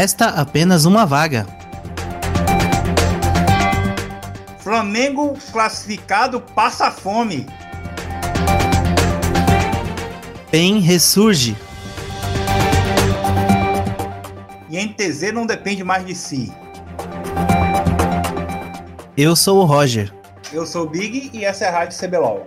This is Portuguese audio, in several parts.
Resta apenas uma vaga. Flamengo classificado passa fome. PEN ressurge. E NTZ não depende mais de si. Eu sou o Roger. Eu sou o Big e essa é a Rádio CBLOL.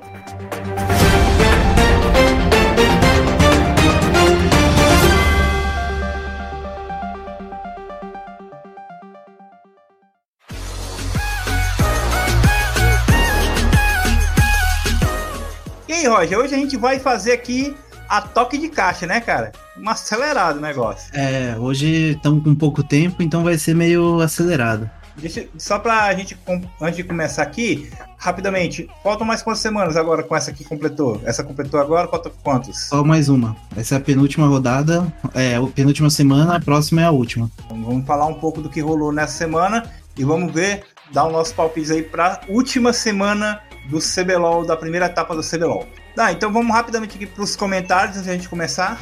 Aí, Roger, hoje a gente vai fazer aqui a toque de caixa, né, cara? Um acelerado negócio. É, hoje estamos com pouco tempo, então vai ser meio acelerado. Deixa, só pra gente, antes de começar aqui, rapidamente, faltam mais quantas semanas agora com essa que completou? Essa completou agora, falta quantos? Só mais uma. Essa é a penúltima rodada, é a penúltima semana, a próxima é a última. Então, vamos falar um pouco do que rolou nessa semana e vamos ver, dar o nosso palpite aí pra última semana do CBLOL, da primeira etapa do CBLOL. Tá, então vamos rapidamente aqui pros comentários antes de a gente começar.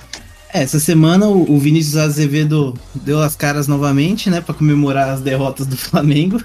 É, essa semana o Vinícius Azevedo deu as caras novamente, né, para comemorar as derrotas do Flamengo.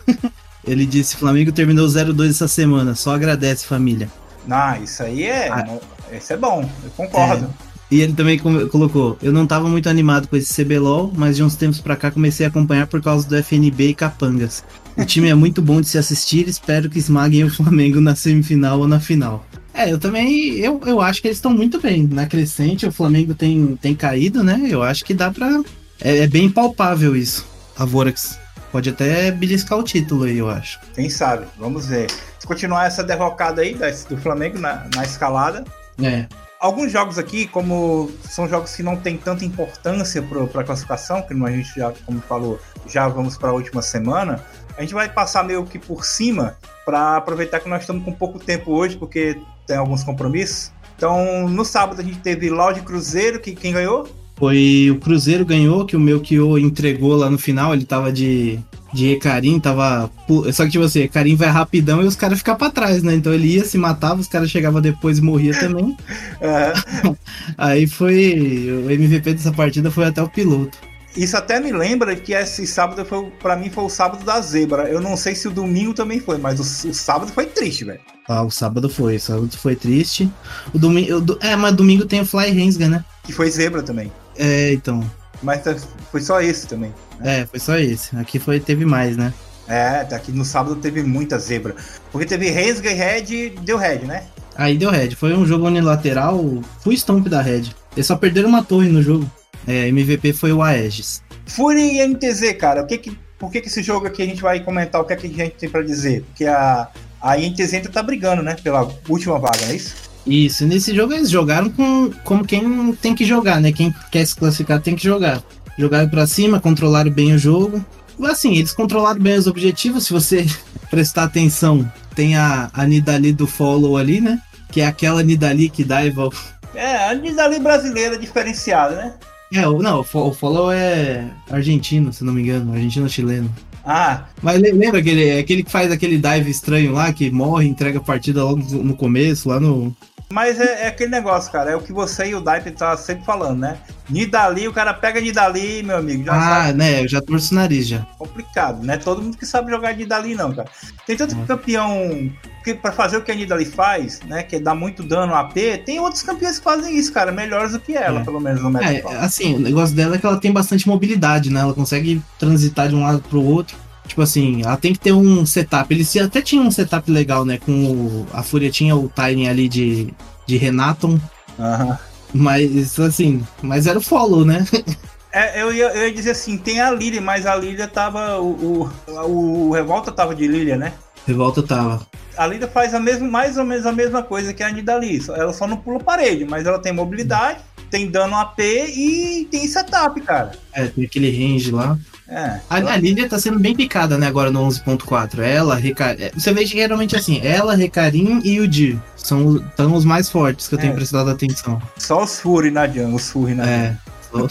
Ele disse: Flamengo terminou 0-2 essa semana, só agradece, família. Ah, isso aí é. Ah, esse é bom, eu concordo. É. E ele também colocou: Eu não tava muito animado com esse CBLOL, mas de uns tempos pra cá comecei a acompanhar por causa do FNB e Capangas. O time é muito bom de se assistir, espero que esmaguem o Flamengo na semifinal ou na final. É, eu também, eu, eu acho que eles estão muito bem. Na crescente, o Flamengo tem, tem caído, né? Eu acho que dá pra... É, é bem palpável isso. A Vorax pode até beliscar o título aí, eu acho. Quem sabe? Vamos ver. Se continuar essa derrocada aí do Flamengo na, na escalada... É. Alguns jogos aqui, como são jogos que não tem tanta importância para a classificação, que a gente já, como falou, já vamos para a última semana, a gente vai passar meio que por cima para aproveitar que nós estamos com pouco tempo hoje, porque tem alguns compromissos. Então, no sábado a gente teve Loud Cruzeiro, que quem ganhou? Foi o Cruzeiro ganhou, que o meu Kyo entregou lá no final, ele tava de, de Ecarim, tava. Só que, tipo assim, Ecarim vai rapidão e os caras ficam pra trás, né? Então ele ia, se matava, os caras chegavam depois e morria também. Aí foi. O MVP dessa partida foi até o piloto. Isso até me lembra que esse sábado foi, para mim foi o sábado da zebra. Eu não sei se o domingo também foi, mas o, o sábado foi triste, velho. Ah, o sábado foi, o sábado foi triste. O domingo, é, mas domingo tem o Fly Rensga, né? Que foi zebra também. É, então. Mas tá, foi só esse também. Né? É, foi só esse. Aqui foi teve mais, né? É, tá aqui no sábado teve muita zebra. Porque teve Rensga e Red, deu Red, né? Aí deu Red. Foi um jogo unilateral, full stomp da Red. Eles só perderam uma torre no jogo. É, MVP foi o Aegis. Fury e NTZ, cara, o que que, por que, que esse jogo aqui a gente vai comentar o que, é que a gente tem para dizer? Porque a, a NTZ ainda tá brigando, né, pela última vaga, não é isso? Isso, nesse jogo eles jogaram com, como quem tem que jogar, né? Quem quer se classificar tem que jogar. Jogaram para cima, controlaram bem o jogo. Assim, eles controlaram bem os objetivos. Se você prestar atenção, tem a, a Nidali do follow ali, né? Que é aquela Nidali que dá e volta. É, a Nidali brasileira diferenciada, né? É, não, o Follow é argentino, se não me engano, argentino-chileno. Ah. Mas lembra aquele, aquele que faz aquele dive estranho lá, que morre, entrega a partida logo no começo, lá no. Mas é, é aquele negócio, cara, é o que você e o Dive tá sempre falando, né? Nidali, o cara pega Nidali, meu amigo. Já ah, sabe. né? Eu já torço o nariz já. Complicado, né? Todo mundo que sabe jogar Nidali, não, cara. Tem tanto uhum. campeão que para fazer o que a Nidali faz, né? Que é dar muito dano AP, tem outros campeões que fazem isso, cara, melhores do que ela, é. pelo menos no meta. É, assim, o negócio dela é que ela tem bastante mobilidade, né? Ela consegue transitar de um lado pro outro. Tipo assim, ela tem que ter um setup. Eles até tinham um setup legal, né? Com o, a Fúria tinha o timing ali de, de Renaton. Aham. Mas, assim, mas era o follow, né? É, eu, ia, eu ia dizer assim, tem a Lilia, mas a Lilia tava. O, o, o Revolta tava de Lilia, né? Revolta tava a Lida faz a mesma, mais ou menos a mesma coisa que a Nidali. Ela só não pula parede, mas ela tem mobilidade, tem dano AP e tem setup, cara. É, tem aquele range lá. É, a, ela... a Lilia tá sendo bem picada, né, agora no 11.4. Ela, Recar... É, você vê geralmente assim, ela, Recarim e o Di são, são os mais fortes que eu tenho é. prestado atenção. Só os Fury na jungle, os Fury na É. Só...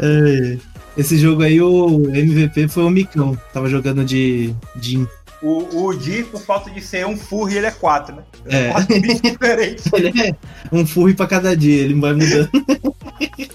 é. Esse jogo aí, o MVP foi o Micão. Tava jogando de Jin. O, o Di, por falta de ser um furry, ele é quatro, né? É. Quatro bichos diferentes. ele é um furry pra cada dia, ele vai mudando.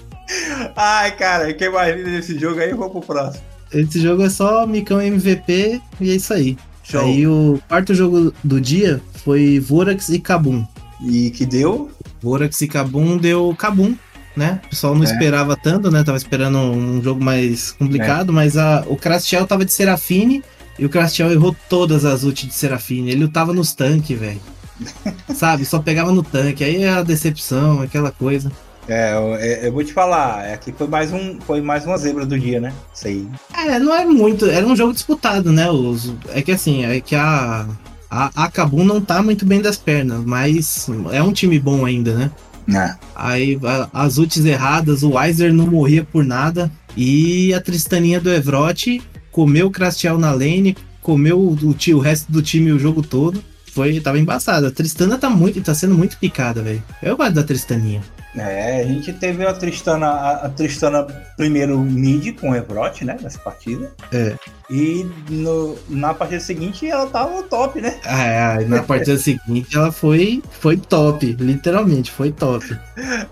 Ai, cara, quem mais desse jogo aí, vou pro próximo. Esse jogo é só Micão MVP e é isso aí. Show. Aí o quarto jogo do dia foi Vorax e Kabum. E que deu? Vorax e Kabum deu Kabum, né? O pessoal não É. esperava tanto, né? Tava esperando um jogo mais complicado, mas a, o Crastiel tava de Serafine e o Crastiel errou todas as ult de Serafine. Ele lutava nos tanques, velho. Sabe? Só pegava no tanque. Aí é a decepção, aquela coisa. É, eu, é, eu vou te falar, é que foi mais um, foi mais uma zebra do dia, né? Isso aí. É, não é muito. Era um jogo disputado, né? Os, é que assim, é que a. A, a Kabum não tá muito bem das pernas, mas é um time bom ainda, né? Ah, Aí a- as ults erradas, o Weiser não morria por nada. E a Tristaninha do Evrote comeu o Crastiel na lane, comeu o, o resto do time o jogo todo. Foi, tava embaçada. A Tristana tá muito, tá sendo muito picada, velho. Eu gosto da Tristaninha. É, a gente teve a Tristana, a, Tristana primeiro mid com o Evrot, né? Nessa partida. É. E no- na partida seguinte ela tava top, né? Ah, na partida seguinte ela foi, foi top, literalmente, foi top.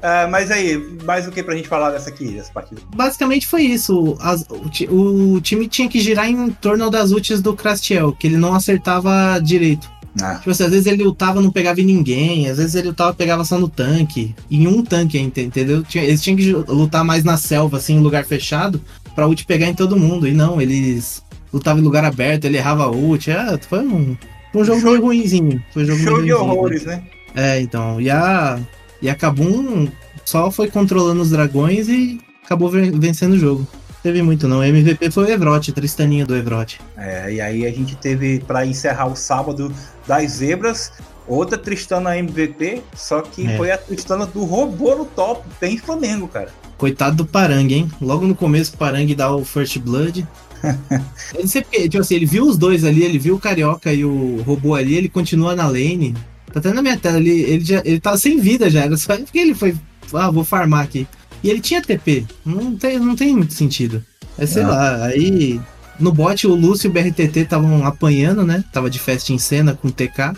Ah, mas aí, mais o que pra gente falar dessa aqui, dessa partida? Basicamente foi isso. As- o, o time tinha que girar em torno das ults do Crastiel, que ele não acertava direito. Ah, Tipo assim, às vezes ele lutava não pegava em ninguém, às vezes ele lutava pegava só no tanque. Em um tanque, ente- entendeu? Eles tinham que lutar mais na selva, assim, em lugar fechado, pra ult pegar em todo mundo. E não, eles lutavam em lugar aberto, ele errava ult. É, foi um, um jogo Show- meio ruimzinho. Foi um jogo show de horrores, né? É, então. E a, e a Kabum só foi controlando os dragões e acabou ven- vencendo o jogo. Teve muito, não. O MVP foi o Evrote, a Tristaninha do Evrote. É, e aí a gente teve pra encerrar o sábado das zebras. Outra Tristana MVP, só que É. foi a Tristana do robô no top, tem Flamengo, cara. Coitado do Parang, hein? Logo no começo o Parang dá o First Blood. eu não sei porque, tipo assim, ele viu os dois ali, ele viu o Carioca e o robô ali, ele continua na lane. Tá até na minha tela, ele, ele, já, ele tava sem vida já, era só porque ele foi, ah, vou farmar aqui. E ele tinha TP, não tem, não tem muito sentido. É, sei Não. lá, aí no bot o Lúcio e o BRTT estavam apanhando, né? Tava de festa em cena com o TK.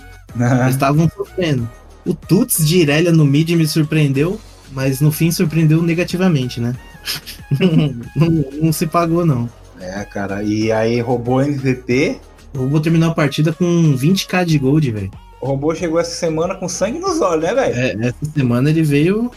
Eles estavam sofrendo. O Tuts de Irelia no mid me surpreendeu, mas no fim surpreendeu negativamente, né? não, não- não se pagou, não. É, cara, e aí robô MVP. Eu vou terminar a partida com 20k de gold, velho. O robô chegou essa semana com sangue nos olhos, né, velho? É, essa semana ele veio,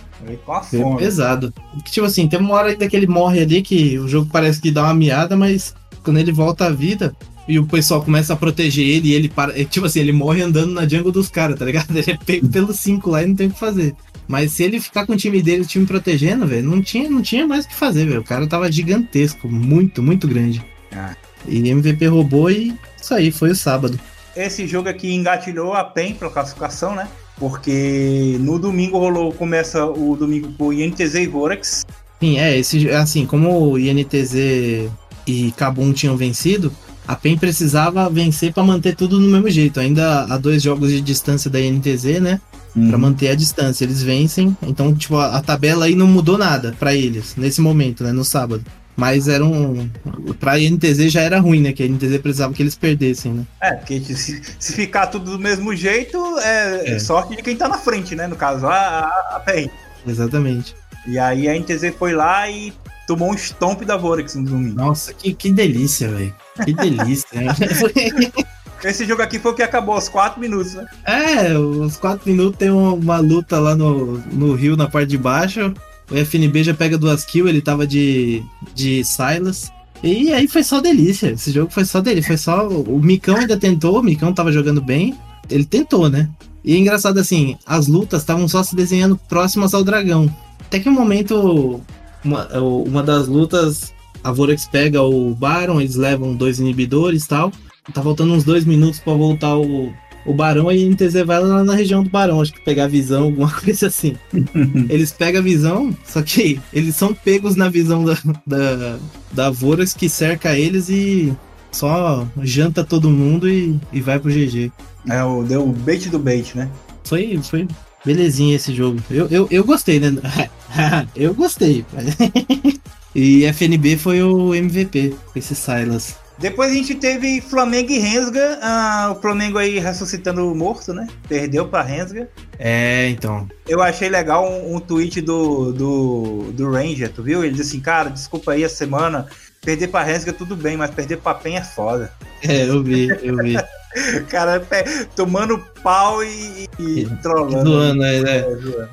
com a fome. pesado. Tipo assim, tem uma hora ainda que ele morre ali que o jogo parece que dá uma miada, mas quando ele volta à vida e o pessoal começa a proteger ele e ele para. é, Tipo assim, ele morre andando na jungle dos caras, tá ligado? Ele é pego pelos 5 lá e não tem o que fazer. Mas se ele ficar com o time dele, o time protegendo, velho, não tinha, não tinha mais o que fazer, velho. O cara tava gigantesco, muito, muito grande. Ah. E MVP roubou e isso aí, foi o sábado. Esse jogo aqui engatilhou a PEN pela classificação, né? Porque no domingo rolou, começa o domingo com o INTZ e Vorax. Sim, é, esse, assim, como o INTZ e Kabum tinham vencido, a PEN precisava vencer pra manter tudo no mesmo jeito. Ainda há dois jogos de distância da INTZ, né? Pra manter a distância. Eles vencem, então, tipo, a, a tabela aí não mudou nada pra eles, nesse momento, né? No sábado. Mas era um. Pra INTZ já era ruim, né? Que a INTZ precisava que eles perdessem, né? É, porque se, se ficar tudo do mesmo jeito, é, É. sorte de quem tá na frente, né? No caso, a, a, a PEN. Exatamente. E aí a INTZ foi lá e tomou um stomp da Vorax no domingo. Nossa, que, que delícia, velho. Que delícia. né? Esse jogo aqui foi o que acabou aos 4 minutos, né? É, uns 4 minutos tem uma, uma luta lá no, no rio, na parte de baixo. O FNB já pega duas kills, ele tava de, de Silas. E aí foi só delícia. Esse jogo foi só dele. Foi só. O Micão ainda tentou, o Micão tava jogando bem. Ele tentou, né? E é engraçado assim, as lutas estavam só se desenhando próximas ao dragão. Até que um momento, uma, uma das lutas, a Vorax pega o Baron, eles levam dois inibidores e tal. Tá faltando uns dois minutos pra voltar o, o Barão, a NTZ vai lá na região do Barão, acho que pegar a visão, alguma coisa assim. eles pegam a visão, só que eles são pegos na visão da, da, da Vorax que cerca eles e só janta todo mundo e, e vai pro GG. É, o, deu o bait do bait, né? Foi, foi belezinha esse jogo. Eu, eu, eu gostei, né? eu gostei. e FNB foi o MVP, esse Silas. Depois a gente teve Flamengo e Rensga. Ah, o Flamengo aí ressuscitando o morto, né? Perdeu pra Rensga. É, então. Eu achei legal um, um tweet do, do, do Ranger, tu viu? Ele disse assim, cara, desculpa aí a semana, perder pra Rensga tudo bem, mas perder pra PEN é foda. É, eu vi, eu vi. cara, tomando pau e, e trolando. Zoando, né? É, zoando.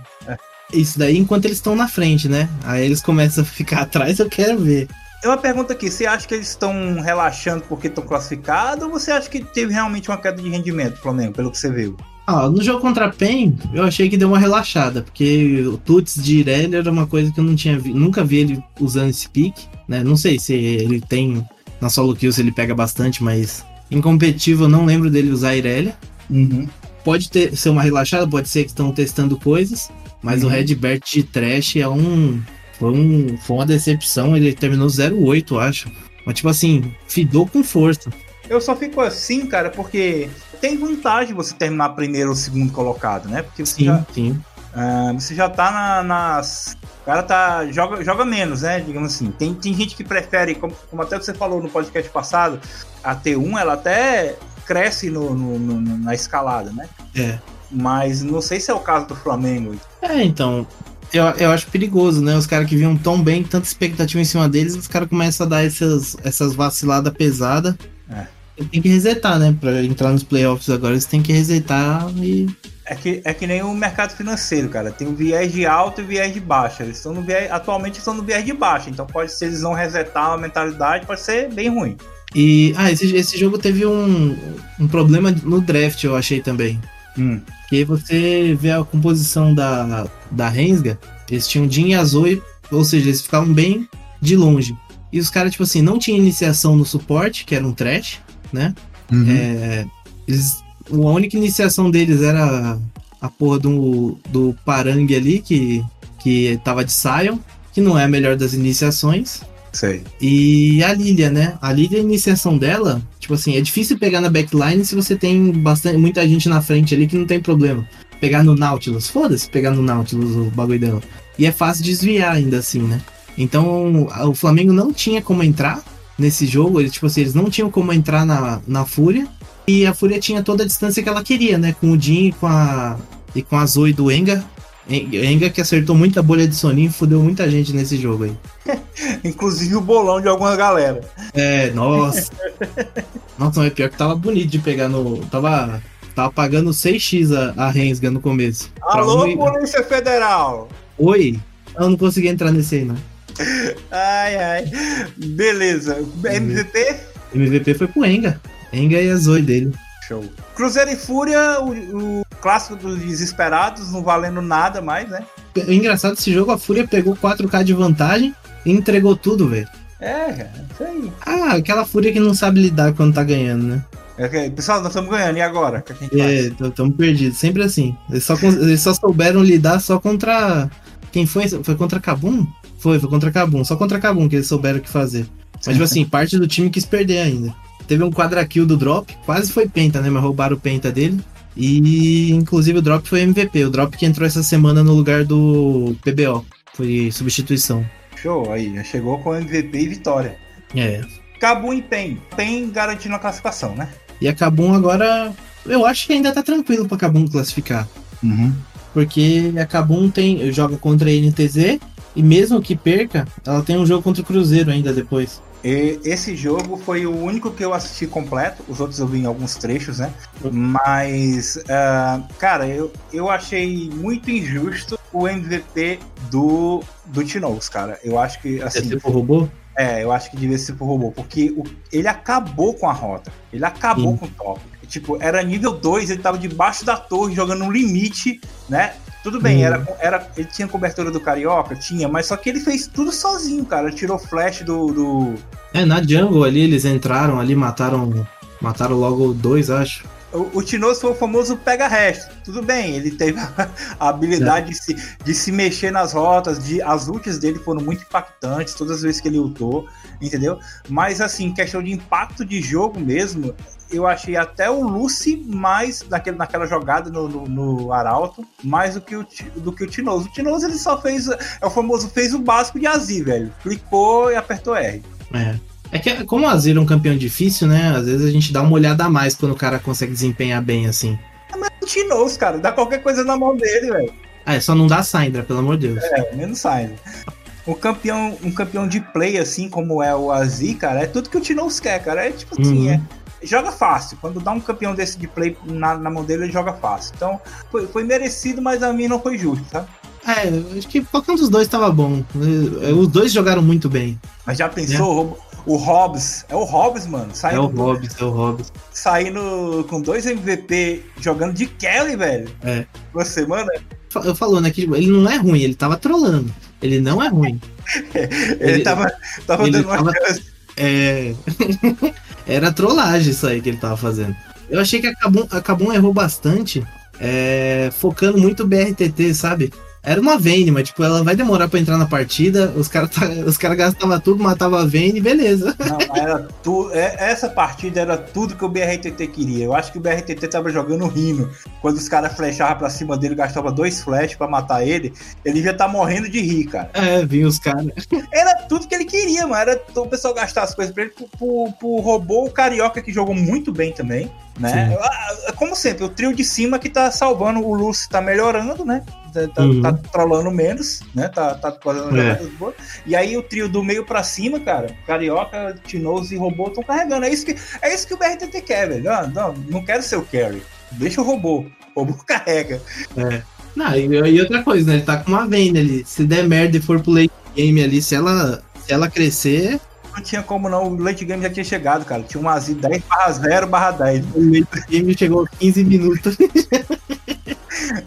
Isso daí enquanto eles estão na frente, né? Aí eles começam a ficar atrás, eu quero ver. É uma pergunta aqui, você acha que eles estão relaxando porque estão classificados ou você acha que teve realmente uma queda de rendimento, Flamengo, pelo que você viu? Ah, no jogo contra a PEN, eu achei que deu uma relaxada, porque o Tuts de Irelia era uma coisa que eu não tinha vi, nunca vi ele usando esse pique, né? Não sei se ele tem na solo kill se ele pega bastante, mas em competitivo eu não lembro dele usar Irelia. Uhum. Pode ter, ser uma relaxada, pode ser que estão testando coisas, mas uhum. o Redbert de Trash é um foi, um. foi uma decepção. Ele terminou 08, acho. Mas, tipo assim, fidou com força. Eu só fico assim, cara, porque tem vantagem você terminar primeiro ou segundo colocado, né? Porque você sim, já, sim. Uh, você já tá na, nas. O cara tá. Joga, joga menos, né? Digamos assim. Tem, tem gente que prefere, como, como até você falou no podcast passado, a T1 ela até cresce no, no, no, na escalada, né? É. Mas não sei se é o caso do Flamengo. É, então. Eu, eu acho perigoso, né? Os caras que vinham tão bem, tanta expectativa em cima deles, os caras começam a dar essas, essas vaciladas pesadas. É. Tem que resetar, né? Pra entrar nos playoffs agora, eles têm que resetar e. É que, é que nem o mercado financeiro, cara. Tem o viés de alta e o viés de baixa. Eles estão no viés, atualmente estão no viés de baixa. Então pode ser eles vão resetar a mentalidade, pode ser bem ruim. E. Ah, esse, esse jogo teve um, um problema no draft, eu achei também. Hum. Que você vê a composição da, da Rensga, eles tinham Jin e Azoi, ou seja, eles ficavam bem de longe. E os caras, tipo assim, não tinham iniciação no suporte, que era um trash, né? Uhum. É, eles, a única iniciação deles era a porra do, do Parangue ali, que, que tava de Sion, que não é a melhor das iniciações. Sei. E a Lilia, né? A Lilia, a iniciação dela, tipo assim, é difícil pegar na backline se você tem bastante, muita gente na frente ali que não tem problema. Pegar no Nautilus, foda-se pegar no Nautilus o bagulho dela. E é fácil desviar ainda assim, né? Então o Flamengo não tinha como entrar nesse jogo, eles, tipo assim, eles não tinham como entrar na, na Fúria. E a Fúria tinha toda a distância que ela queria, né? Com o Jin e com a, e com a Zoe do Enga. Enga que acertou muita bolha de soninho e fudeu muita gente nesse jogo aí. Inclusive o bolão de alguma galera. É, nossa. nossa, mas pior que tava bonito de pegar no. Tava. Tava pagando 6x a, a Rensga no começo. Alô, um... Polícia Federal! Oi? Eu não consegui entrar nesse aí, não. Ai, ai. Beleza. MVP? MVP foi pro Enga. Enga e a Zoe dele. Show. Cruzeiro e Fúria, o, o, clássico dos desesperados, não valendo nada mais, né? O engraçado esse jogo, a Fúria pegou 4K de vantagem e entregou tudo, velho. É, cara, isso aí. Ah, aquela Fúria que não sabe lidar quando tá ganhando, né? É, pessoal, nós estamos ganhando, e agora? É, estamos perdidos, sempre assim. Eles só, eles só souberam lidar só contra. Quem foi? Foi contra Cabum? Foi, foi contra Cabum. Só contra Cabum que eles souberam o que fazer. Mas, tipo assim, parte do time quis perder ainda. Teve um quadra kill do Drop, quase foi penta, né? Mas roubaram o penta dele. E inclusive o Drop foi MVP. O Drop que entrou essa semana no lugar do PBO. Foi substituição. Show, aí, já chegou com MVP e vitória. É. Cabum e PEN. PEN garantindo a classificação, né? E a Cabum agora. Eu acho que ainda tá tranquilo pra Cabum classificar. Uhum. Porque a Cabum tem, joga contra a NTZ e mesmo que perca, ela tem um jogo contra o Cruzeiro ainda depois. E esse jogo foi o único que eu assisti completo, os outros eu vi em alguns trechos, né? Mas, uh, cara, eu, eu achei muito injusto o MVP do, do Tinoz, cara. Eu acho que. Assim, Esse por robô? É, eu acho que devia ser por robô, porque o, ele acabou com a rota, ele acabou Sim. com o top. Tipo, era nível 2, ele tava debaixo da torre jogando no limite, né? Tudo bem, hum. era, era, ele tinha cobertura do Carioca? Tinha, mas só que ele fez tudo sozinho, cara. tirou flash do, do. É, na jungle ali, eles entraram ali, mataram. Mataram logo dois, acho. O, o Tinoz foi o famoso pega-resto. Tudo bem, ele teve a, a habilidade é. de, se, de se mexer nas rotas, de, as ults dele foram muito impactantes todas as vezes que ele lutou, entendeu? Mas, assim, questão de impacto de jogo mesmo, eu achei até o Lucy mais naquele, naquela jogada no, no, no, Arauto, mais do que o, do que o Tinoso. O Tinoso ele só fez, é o famoso, fez o básico de Azir, velho. Clicou e apertou R. É. É que, como o Azir é um campeão difícil, né? Às vezes a gente dá uma olhada a mais quando o cara consegue desempenhar bem assim. É, mas o Tinoz, cara. Dá qualquer coisa na mão dele, velho. Ah, é só não dá Syndra, pelo amor de Deus. É, menos Syndra. Um campeão, um campeão de play, assim como é o Azi, cara, é tudo que o Tinoz quer, cara. É tipo assim, Uhum. é. Joga fácil. Quando dá um campeão desse de play na, na mão dele, ele joga fácil. Então, foi, foi merecido, mas a mim não foi justo, sabe? É, acho que qualquer um dos dois tava bom. Eh, Os dois jogaram muito bem. Mas já pensou, o, o Hobbs, é o Hobbs, mano, É saindo, o Hobbs, é o Hobbs. saindo com dois MVP jogando de Kelly, velho. É. Uma semana, Eu falou, né, que ele não é ruim, ele tava trolando. Ele não é ruim. ele, Ele- tava, tava ele dando uma tava-. É. Era trollagem isso aí que ele tava fazendo. Eu achei que a Kabum, a Kabum errou bastante, é, focando muito BRTT, sabe? Era uma Vayne, mas tipo, ela vai demorar pra entrar na partida, os caras tá, os cara gastavam tudo, matava a Vayne, beleza. Não, era tu, é- essa partida era tudo que o BRTT queria. Eu acho que o BRTT tava jogando rindo. Quando os caras flechavam pra cima dele, gastava dois flash pra matar ele, ele já tá morrendo de rir, cara. É, vinha os caras. Era tudo que ele queria, mano. Era o pessoal gastar as coisas pra ele, pro, pro, pro robô, o Carioca, que jogou muito bem também, né? Sim. Ah, Como sempre, o trio de cima que tá salvando, o Lúcio tá melhorando, né? Tá, tá, Uhum. tá trollando menos, né? Tá, tá fazendo É. boas. E aí o trio do meio pra cima, cara, Carioca, Tinoz e Robô estão carregando. É isso, que, é isso que o BRTT quer, velho. Não, não, não quero ser o carry. Deixa o robô. O robô carrega. Não, e, e outra coisa, né? Ele tá com uma Vayne ali. Se der merda e for pro late game ali, se ela, se ela crescer, Não tinha como não, o late game já tinha chegado, cara. Tinha um Azi 10 barra 0 barra 10. o late game chegou a 15 minutos.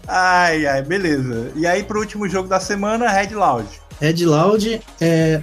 Ai, ai, beleza. E aí, pro último jogo da semana, Red Loud. Red Loud, é,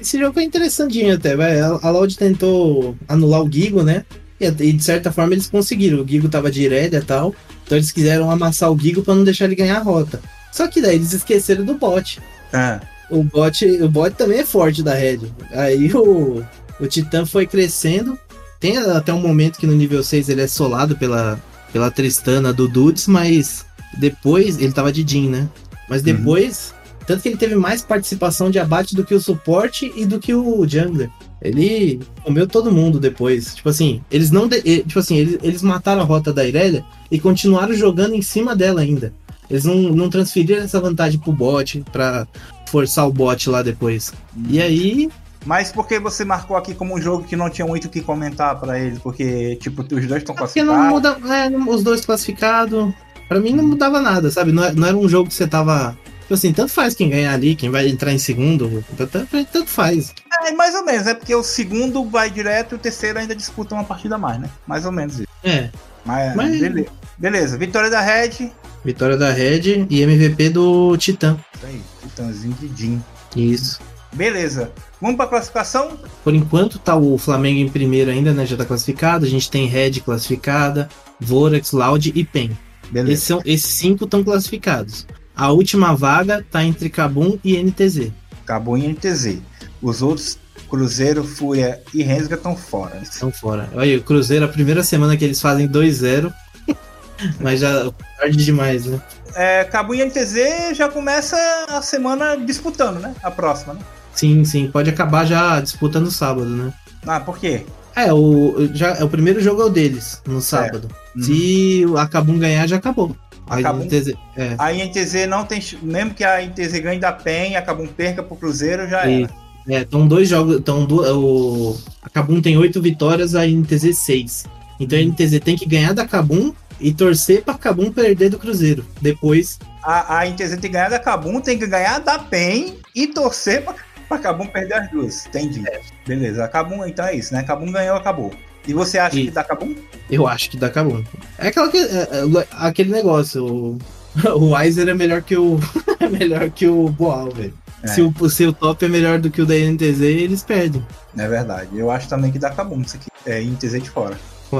esse jogo foi interessantinho até, vai. A Loud tentou anular o Gigo, né? E, de certa forma eles conseguiram. O Gigo tava de Irelia e tal. Então eles quiseram amassar o Gigo pra não deixar ele ganhar a rota. Só que daí eles esqueceram do bot. Ah, O bot, o bot também é forte da Red. Aí o, o Titã foi crescendo. Tem até um momento que no nível 6 ele é solado pela, pela Tristana do Dudes, mas depois ele tava de Jin, né? Mas depois, tanto que ele teve mais participação de abate do que o suporte e do que o jungler. Ele comeu todo mundo depois. Tipo assim, eles não. de- Tipo assim, eles, eles mataram a rota da Irelia e continuaram jogando em cima dela ainda. Eles não, não transferiram essa vantagem pro bot pra forçar o bot lá depois. E aí, Mas por que você marcou aqui como um jogo que não tinha muito o que comentar pra ele? Porque, tipo, os dois estão porque não classificados. muda. é, os dois classificados. Pra mim não mudava nada, sabe? Não, é- não era um jogo que você tava. Tipo assim, tanto faz quem ganhar ali, quem vai entrar em segundo. Tanto, tanto faz. É, mais ou menos, é porque o segundo vai direto e o terceiro ainda disputa uma partida a mais, né? Mais ou menos isso. É. Mas, Mas- Beleza. beleza, vitória da Red. Vitória da Red e MVP do Titã. Isso aí, Titãzinho de Jin. Isso. Beleza. Vamos pra classificação? Por enquanto tá o Flamengo em primeiro ainda, né? Já tá classificado. A gente tem Red classificada, Vorax, Loud e PEN. Beleza. Esses, são, esses cinco estão classificados. A última vaga tá entre Kabum e NTZ. Acabou em NTZ. Os outros, Cruzeiro, Fúria e Rensga estão fora. Estão fora. Olha, o Cruzeiro, a primeira semana que eles fazem 2-0. Mas já tarde demais, né? É, Cabo e NTZ já começa a semana disputando, né? A próxima, né? Sim, sim. Pode acabar já disputando sábado, né? Ah, por quê? É, o, já, é o primeiro jogo é o deles, no sábado. Uhum. Se a Kabum ganhar, já acabou. A Kabum- NTZ é. A INTZ não tem. Mesmo que a INTZ ganhe da PEN e a Cabum perca pro Cruzeiro, já E- era. É, estão dois jogos. Então, o, a Kabum tem oito vitórias, a NTZ seis. Então a NTZ tem que ganhar da Kabum e torcer pra Kabum perder do Cruzeiro. Depois, A, a INTZ tem que ganhar da Cabum, tem que ganhar da PEN e torcer pra, pra Cabum perder as duas. Entendi. Beleza, a Cabum, então é isso, né? Cabum ganhou, acabou. E você acha E- que dá Cabum? eu acho que dá Kabum. É, aquela que, é, é, aquele negócio. O, o Weiser é melhor que o. é melhor que o Boal, velho. É. Se, o, se o top é melhor do que o da NTZ, eles perdem. É verdade. Eu acho também que dá Cabum isso aqui. É INTZ de fora.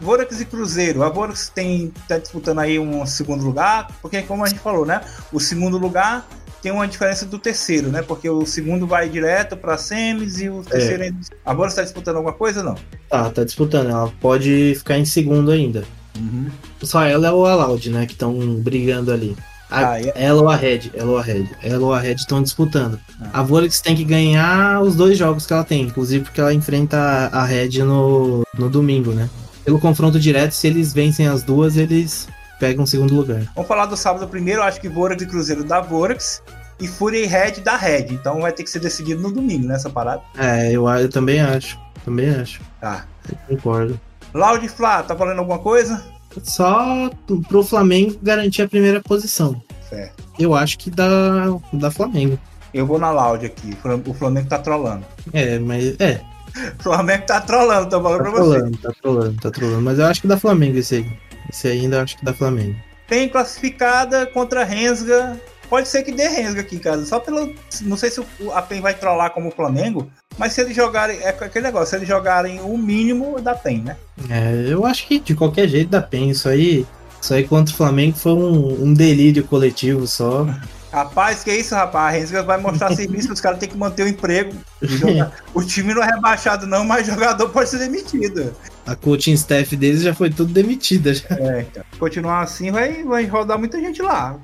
Vorax e Cruzeiro. A Vorax tem, tá disputando aí um segundo lugar, porque como a gente falou, né? O segundo lugar tem uma diferença do terceiro, né? Porque o segundo vai direto pra semis e o terceiro ainda... A Vorax tá disputando alguma coisa não? Tá, tá disputando. Ela pode ficar em segundo ainda. Uhum. Só ela é o Aloud, né? Que estão brigando ali. A- Ah, e- Ela ou a Red, ela ou a Red. Ela ou a Red estão disputando. Ah. A Vorax tem que ganhar os dois jogos que ela tem, inclusive porque ela enfrenta a a Red no, no domingo, né? pelo confronto direto, se eles vencem as duas, eles pegam o segundo lugar. Vamos falar do sábado primeiro, eu acho que Vorax e Cruzeiro da Vorax e e Red da Red. Então vai ter que ser decidido no domingo, nessa parada. É, eu, eu também acho. Também acho. Tá. Eu concordo. Loud Flá, tá falando alguma coisa? Só pro Flamengo garantir a primeira posição. Certo. Eu acho que dá, dá Flamengo. Eu vou na Loud aqui. O Flamengo tá trolando. É, mas. É. O Flamengo tá trolando, tô falando Tá pra trolando, tá trolando, tá trolando. Mas eu acho que dá Flamengo esse aí. Esse ainda acho que dá Flamengo. Tem classificada contra Rensga. Pode ser que dê Rensga aqui, cara. Só pelo. Não sei se o- a PEN vai trollar como o Flamengo. Mas se eles jogarem. É aquele negócio, se eles jogarem o mínimo da PEN, né? É, eu acho que de qualquer jeito dá PEN. Isso aí. Isso aí contra o Flamengo foi um, um delírio coletivo só. Rapaz, que isso, rapaz? A Rensga vai mostrar serviço, os caras têm que manter o emprego. O time não é rebaixado, não, mas jogador pode ser demitido. A coaching staff deles já foi tudo demitida. Já. É. Continuar assim vai, vai rodar muita gente lá.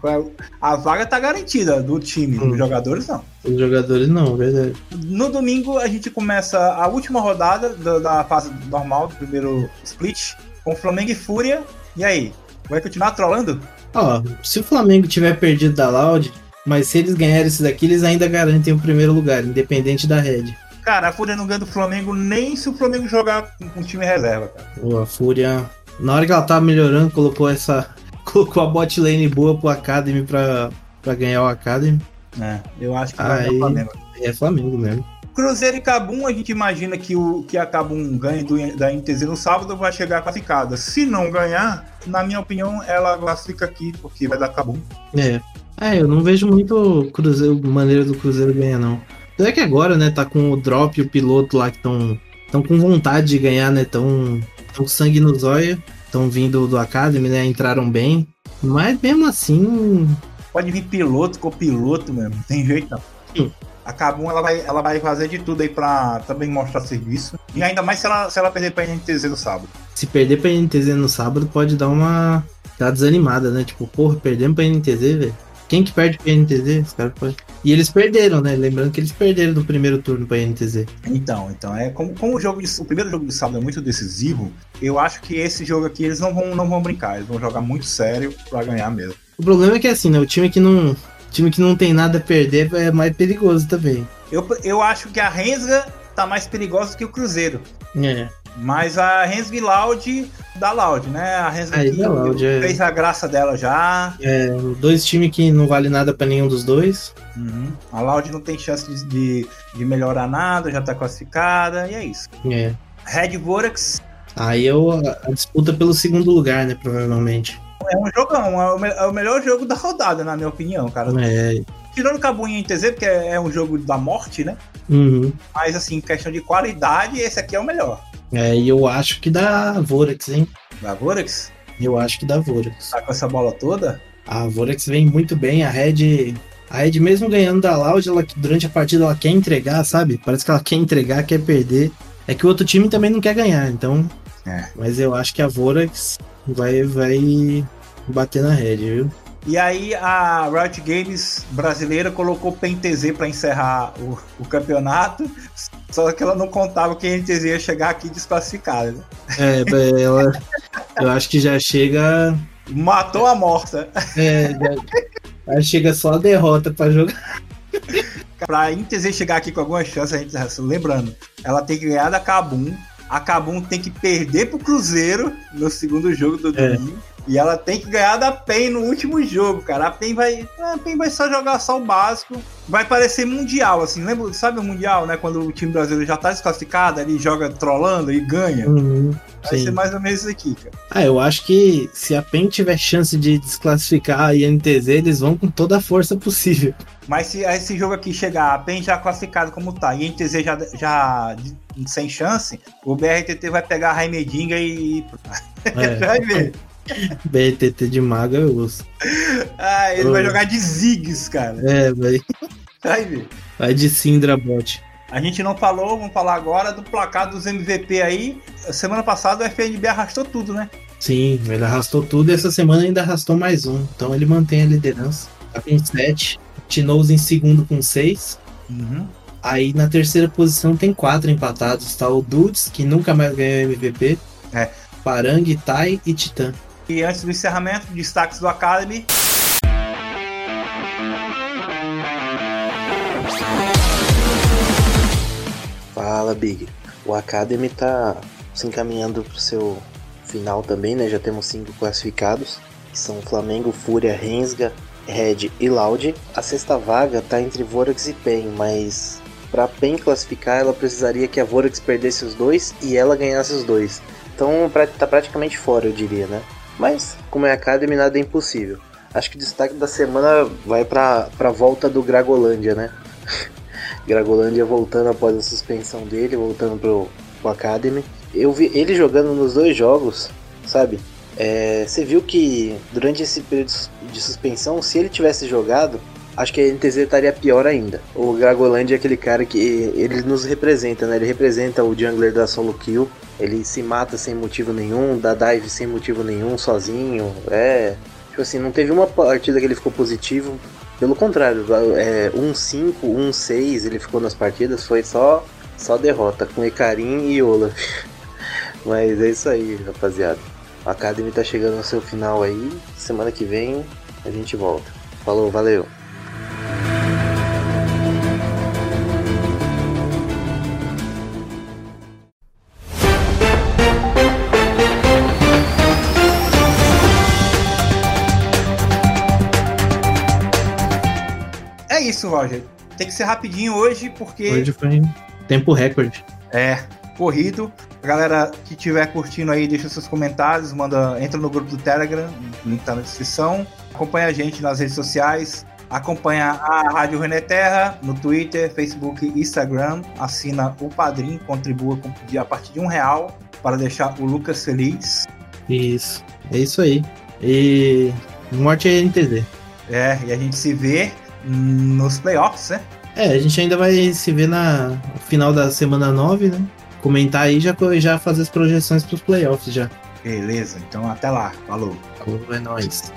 A vaga tá garantida do time, Hum. dos jogadores não. Os jogadores não, verdade. No domingo a gente começa a última rodada da, da fase normal, do primeiro split, com Flamengo e Fúria. E aí? Vai continuar trolando? Ó, se o Flamengo tiver perdido da Loud, mas se eles ganharem esse daqui, eles ainda garantem o primeiro lugar, independente da Red. Cara, a Fúria não ganha do Flamengo nem se o Flamengo jogar com, com time reserva, cara. Pô, a Fúria, na hora que ela tava melhorando, colocou essa. Colocou a bot lane boa pro Academy pra, pra ganhar o Academy. É, eu acho que vai Aí- o Flamengo. É Flamengo mesmo. Cruzeiro e Cabum, a gente imagina que, o, que a Cabum ganhe do, da NTZ no sábado vai chegar classificada. Se não ganhar, na minha opinião, ela classifica aqui, porque vai dar Cabum. É. É, eu não vejo muito Cruzeiro, maneira do Cruzeiro ganhar, não. Até que agora, né, tá com o Drop e o piloto lá que estão tão com vontade de ganhar, né? Tão, tão sangue no zóio. Estão vindo do Academy, né? Entraram bem. Mas mesmo assim, Pode vir piloto com piloto mesmo, não tem jeito não. A Cabum ela vai, ela vai fazer de tudo aí pra também mostrar serviço. E ainda mais se ela, se ela perder pra NTZ no sábado. se perder pra NTZ no sábado, pode dar uma. dar desanimada, né? Tipo, porra, perdemos pra NTZ, velho. Quem que perde pra NTZ? Os caras podem. E eles perderam, né? Lembrando que eles perderam no primeiro turno pra NTZ. Então, então é como, como o jogo de, o primeiro jogo de sábado é muito decisivo, eu acho que esse jogo aqui eles não vão, não vão brincar, eles vão jogar muito sério pra ganhar mesmo. O problema é que assim, né? O time que não. time que não tem nada a perder é mais perigoso também. Eu, eu acho que a Rensga tá mais perigosa que o Cruzeiro. É. Mas a Rensga e Loud dá Loud, né? A dá Loud, é. fez a graça dela já. É, dois times que não vale nada pra nenhum dos dois. Uhum. A Loud não tem chance de, de, de melhorar nada, já tá classificada, e é isso. É. Red Vorax Aí eu, a disputa pelo segundo lugar, né? Provavelmente. é um jogão, é o, é o melhor jogo da rodada, na minha opinião, cara. É. Tirando o Cabum e NTZ, porque é é um jogo da morte, né? Uhum. Mas assim, em questão de qualidade, esse aqui é o melhor. É, e eu acho que dá Vorax, hein? Da Vorax, Eu acho que dá Vorax. tá com essa bola toda. A Vorax vem muito bem, a Red. A Red, mesmo ganhando da Loud, ela, durante a partida ela quer entregar, sabe? Parece que ela quer entregar, quer perder. É que o outro time também não quer ganhar, então. É. Mas eu acho que a Vorax vai, vai bater na Red, viu? E aí a Riot Games brasileira colocou PNTZ para encerrar o, o campeonato, só que ela não contava que a NTZ ia chegar aqui desclassificada. né? É, ela. Eu acho que já chega. Matou a morta. É, já, chega só a derrota pra jogar. Pra NTZ chegar aqui com alguma chance, a gente lembrando, ela tem que ganhar da Cabum. A Cabum tem que perder pro Cruzeiro no segundo jogo do É. E ela tem que ganhar da PEN no último jogo, cara. A PEN vai. A PEN vai só jogar só o básico. Vai parecer mundial, assim. Lembra, sabe o mundial, né? Quando o time brasileiro já tá desclassificado, ele joga trolando e ganha. Uhum, Vai sim. ser mais ou menos isso aqui, cara. Ah, eu acho que se a PEN tiver chance de desclassificar a INTZ, eles vão com toda a força possível. Mas se esse jogo aqui chegar, a PEN já classificado como tá, e a NTZ já, já sem chance, o BRTT vai pegar a Raimedinga e. É, vai ver. BRTT de maga eu uso. Ah, ele Oh. vai jogar de Ziggs, cara. É, vai, Vai ver. vai de Syndra bot. A gente não falou, vamos falar agora do placar dos MVP aí. Semana passada o FNB arrastou tudo, né? Sim, ele arrastou tudo e essa semana ainda arrastou mais um. Então ele mantém a liderança. Tá com 7. Tinoz em segundo com 6. Uhum. Aí na terceira posição tem quatro empatados. Tá o Dudes, que nunca mais ganhou MVP. Parangue, Tai e Titã. E antes do encerramento, destaques do Academy. Fala, Big. O Academy tá se encaminhando pro seu final também, né? Já temos cinco classificados, que são Flamengo, Fúria, Rensga, Red e Loud. A sexta vaga tá entre Vorax e PEN, mas para PEN classificar, ela precisaria que a Vorax perdesse os dois e ela ganhasse os dois. Então tá praticamente fora, eu diria, né? Mas, como é Academy, nada é impossível. Acho que o destaque da semana vai pra, pra volta do Gragolândia, né? Gragolândia voltando após a suspensão dele, voltando pro, pro Academy. Eu vi ele jogando nos dois jogos, sabe? É, você viu que durante esse período de suspensão, se ele tivesse jogado, acho que a NTZ estaria pior ainda. O Gragolândia é aquele cara que ele nos representa, né? Ele representa o jungler da solo kill. Ele se mata sem motivo nenhum, dá dive sem motivo nenhum, sozinho. É. Tipo assim, não teve uma partida que ele ficou positivo. Pelo contrário, é 1-5, 1-6 ele ficou nas partidas, foi só só derrota com Icarim e Olaf. Mas é isso aí, rapaziada. A Academy tá chegando ao seu final aí. Semana que vem a gente volta. Falou, valeu! Roger. Tem que ser rapidinho hoje, porque. Hoje foi tempo recorde. É, corrido. Galera que estiver curtindo aí, deixa seus comentários, manda, entra no grupo do Telegram, link tá na descrição. Acompanha a gente nas redes sociais. Acompanha a Rádio René Terra no Twitter, Facebook e Instagram. Assina o Padrim, contribua com, a partir de um real para deixar o Lucas feliz. Isso, é isso aí. E morte é NTZ. É, e a gente se vê nos playoffs, né? É, a gente ainda vai se ver na no final da semana 9, né? Comentar aí já já fazer as projeções para os playoffs já. Beleza, então até lá. Falou. Falou, é nóis.